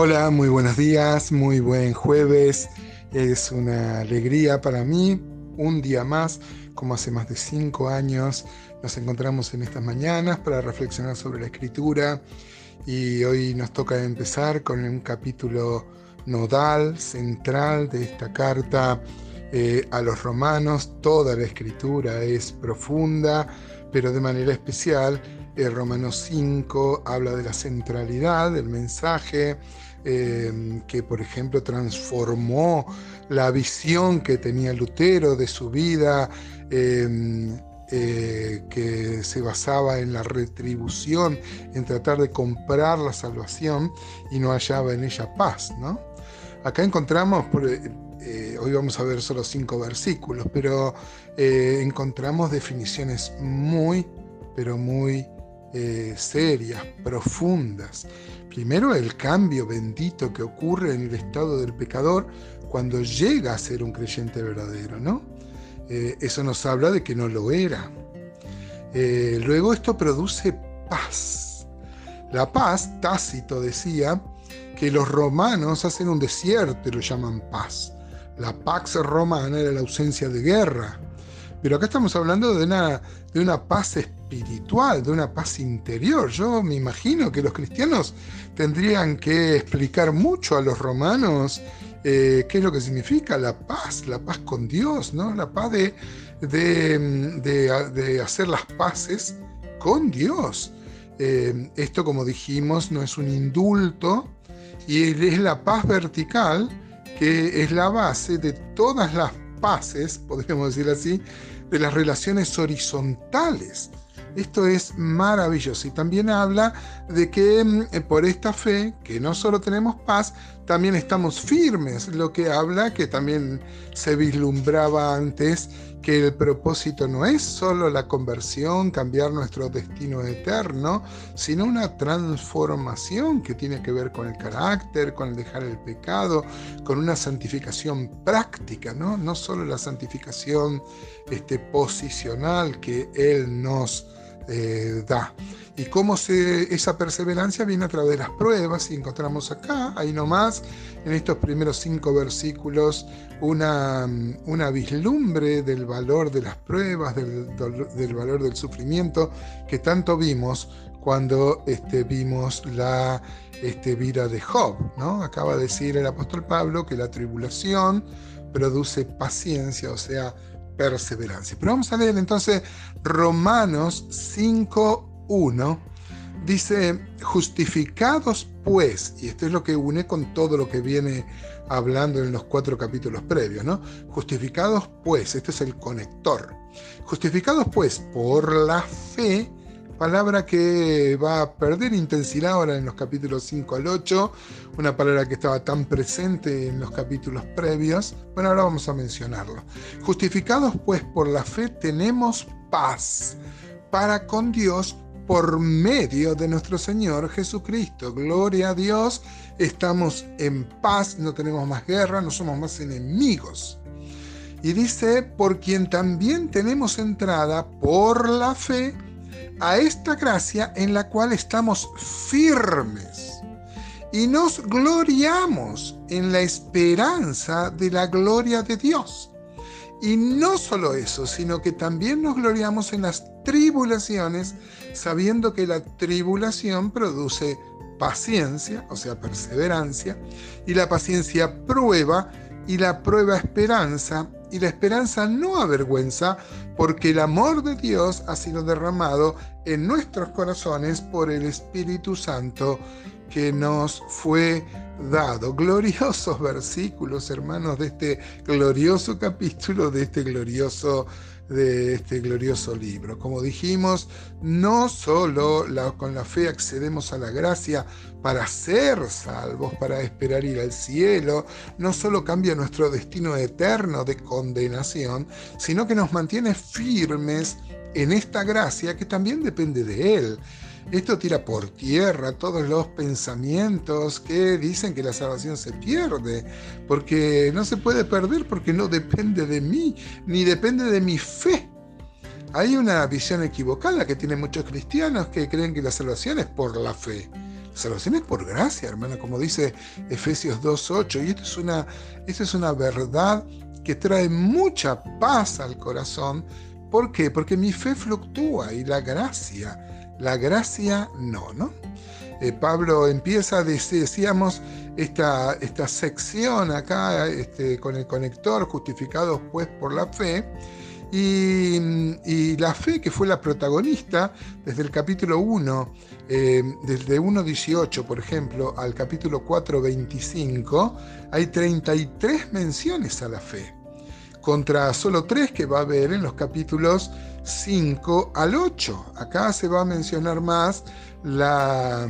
Hola, muy buenos días, muy buen jueves. Es una alegría para mí, un día más, como hace más de cinco años, nos encontramos en estas mañanas para reflexionar sobre la escritura y hoy nos toca empezar con un capítulo nodal, central de esta carta eh, a los romanos. Toda la escritura es profunda, pero de manera especial el Romano 5 habla de la centralidad del mensaje, eh, que por ejemplo transformó la visión que tenía Lutero de su vida, em, eh, que se basaba en la retribución, en tratar de comprar la salvación y no hallaba en ella paz. ¿no? Acá encontramos, eh, hoy vamos a ver solo cinco versículos, pero encontramos definiciones muy, pero muy eh, serias, profundas. Primero el cambio bendito que ocurre en el estado del pecador cuando llega a ser un creyente verdadero, ¿no? Eh, eso nos habla de que no lo era. Eh, luego esto produce paz. La paz, Tácito decía, que los romanos hacen un desierto y lo llaman paz. La pax romana era la ausencia de guerra. Pero acá estamos hablando de una, de una paz espiritual, de una paz interior. Yo me imagino que los cristianos tendrían que explicar mucho a los romanos eh, qué es lo que significa la paz, la paz con Dios, ¿no? La paz de, de, hacer las paces con Dios. Eh, esto, como dijimos, no es un indulto y es la paz vertical que es la base de todas las paces, podríamos decir así, de las relaciones horizontales. Esto es maravilloso y también habla de que mm, eh, por esta fe, que no solo tenemos paz, también estamos firmes, lo que habla que también se vislumbraba antes que el propósito no es solo la conversión, cambiar nuestro destino eterno, sino una transformación que tiene que ver con el carácter, con el dejar el pecado, con una santificación práctica, no, no solo la santificación este, posicional que Él nos eh, da. Y cómo esa perseverancia viene a través de las pruebas, y encontramos acá, ahí nomás, en estos primeros cinco versículos, una, una vislumbre del valor de las pruebas, del, valor del sufrimiento, que tanto vimos cuando este, vimos la este, vida de Job. Acaba de decir el apóstol Pablo que la tribulación produce paciencia, o sea, perseverancia. Pero vamos a leer entonces Romanos 5.1. Dice, justificados pues, y esto es lo que une con todo lo que viene hablando en los cuatro capítulos previos, ¿no? Justificados pues, este es el conector. Justificados pues por la fe, palabra que va a perder intensidad ahora en los capítulos 5 al 8, una palabra que estaba tan presente en los capítulos previos. Bueno, ahora vamos a mencionarlo. Justificados pues por la fe tenemos paz para con Dios por medio de nuestro Señor Jesucristo. Gloria a Dios, estamos en paz, no tenemos más guerra, no somos más enemigos. Y dice, por quien también tenemos entrada por la fe a esta gracia en la cual estamos firmes y nos gloriamos en la esperanza de la gloria de Dios. Y no solo eso, sino que también nos gloriamos en las tribulaciones, sabiendo que la tribulación produce paciencia, o sea, perseverancia, y la paciencia prueba, y la prueba esperanza, y la esperanza no avergüenza, porque el amor de Dios ha sido derramado en nuestros corazones por el Espíritu Santo que nos fue dado. Gloriosos versículos, hermanos, de este glorioso capítulo, de este glorioso de este glorioso libro. Como dijimos, no solo con la fe accedemos a la gracia para ser salvos, para esperar ir al cielo, no solo cambia nuestro destino eterno de condenación, sino que nos mantiene firmes en esta gracia que también depende de Él. Esto tira por tierra todos los pensamientos que dicen que la salvación se pierde, porque no se puede perder porque no depende de mí, ni depende de mi fe. Hay una visión equivocada que tienen muchos cristianos que creen que la salvación es por la fe. La salvación es por gracia, hermano, como dice Efesios 2.8. Y esto es, una, esto es una verdad que trae mucha paz al corazón. ¿Por qué? Porque mi fe fluctúa y la gracia, la gracia no, ¿no? Eh, Pablo empieza, decíamos, esta, esta sección acá este, con el conector, justificados pues por la fe, y, la fe que fue la protagonista desde el capítulo 1, eh, desde 1.18 por ejemplo, al capítulo 4.25, hay 33 menciones a la fe, contra solo 3 que va a haber en los capítulos 5 al 8. Acá se va a mencionar más la,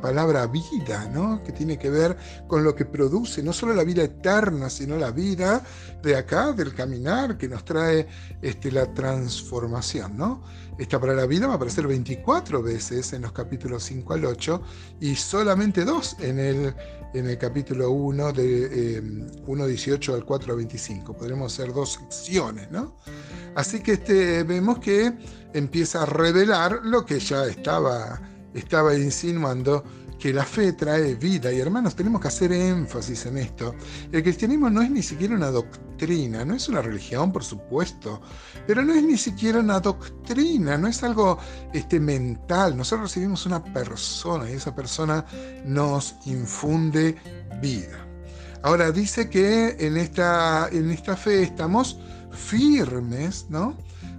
palabra vida, ¿no? que tiene que ver con lo que produce no solo la vida eterna, sino la vida de acá, del caminar, que nos trae este, la transformación. ¿no? Esta palabra vida va a aparecer 24 veces en los capítulos 5 al 8 y solamente dos en el, capítulo 1, de 1.18 eh, al 4.25. Podremos hacer dos secciones. ¿no? Así que este, vemos que empieza a revelar lo que ya estaba estaba insinuando que la fe trae vida. Y hermanos, tenemos que hacer énfasis en esto. El cristianismo no es ni siquiera una doctrina, no es una religión, por supuesto, pero no es ni siquiera una doctrina, no es algo este, mental. Nosotros recibimos una persona y esa persona nos infunde vida. Ahora dice que en esta, en esta fe estamos firmes, ¿no?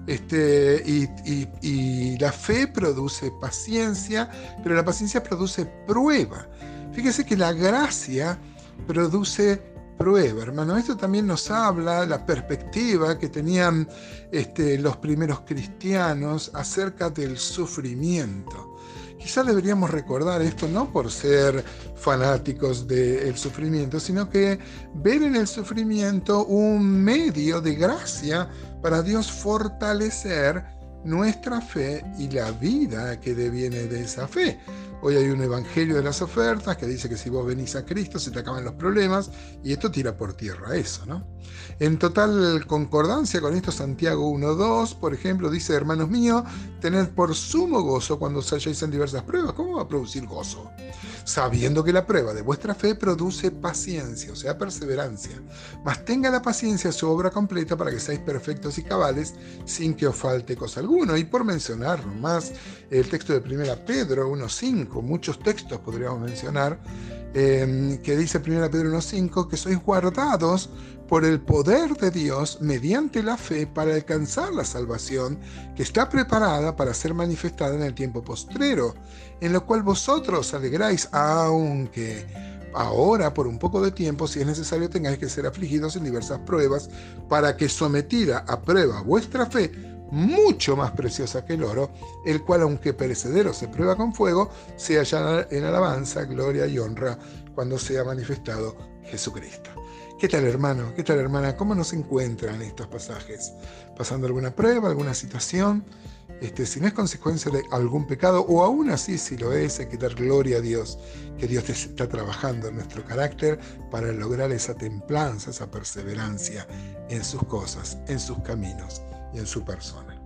Este, y, la fe produce paciencia, pero la paciencia produce prueba. Fíjese que la gracia produce prueba, hermano. Esto también nos habla la perspectiva que tenían este, los primeros cristianos acerca del sufrimiento. Quizás deberíamos recordar esto no por ser fanáticos del sufrimiento, sino que ver en el sufrimiento un medio de gracia para Dios fortalecer nuestra fe y la vida que deviene de esa fe. Hoy hay un evangelio de las ofertas que dice que si vos venís a Cristo se te acaban los problemas y esto tira por tierra eso, ¿no? En total concordancia con esto, Santiago 1.2, por ejemplo, dice, hermanos míos, tened por sumo gozo cuando os halláis en diversas pruebas. ¿Cómo va a producir gozo? Sabiendo que la prueba de vuestra fe produce paciencia, o sea, perseverancia. Mas tenga la paciencia su obra completa para que seáis perfectos y cabales sin que os falte cosa alguna. Y por mencionar más el texto de 1 Pedro 1.5, muchos textos podríamos mencionar, eh, que dice 1 Pedro 1.5, que sois guardados por el poder de Dios mediante la fe para alcanzar la salvación que está preparada para ser manifestada en el tiempo postrero, en lo cual vosotros alegráis, aunque ahora por un poco de tiempo, si es necesario, tengáis que ser afligidos en diversas pruebas, para que sometida a prueba vuestra fe, mucho más preciosa que el oro, el cual aunque perecedero se prueba con fuego, sea ya en alabanza, gloria y honra cuando sea manifestado Jesucristo. ¿Qué tal hermano? ¿Qué tal hermana? ¿Cómo nos encuentran estos pasajes? ¿Pasando alguna prueba, alguna situación? Este, si no es consecuencia de algún pecado, o aún así si lo es, hay que dar gloria a Dios, que Dios está trabajando en nuestro carácter para lograr esa templanza, esa perseverancia en sus cosas, en sus caminos y en su persona.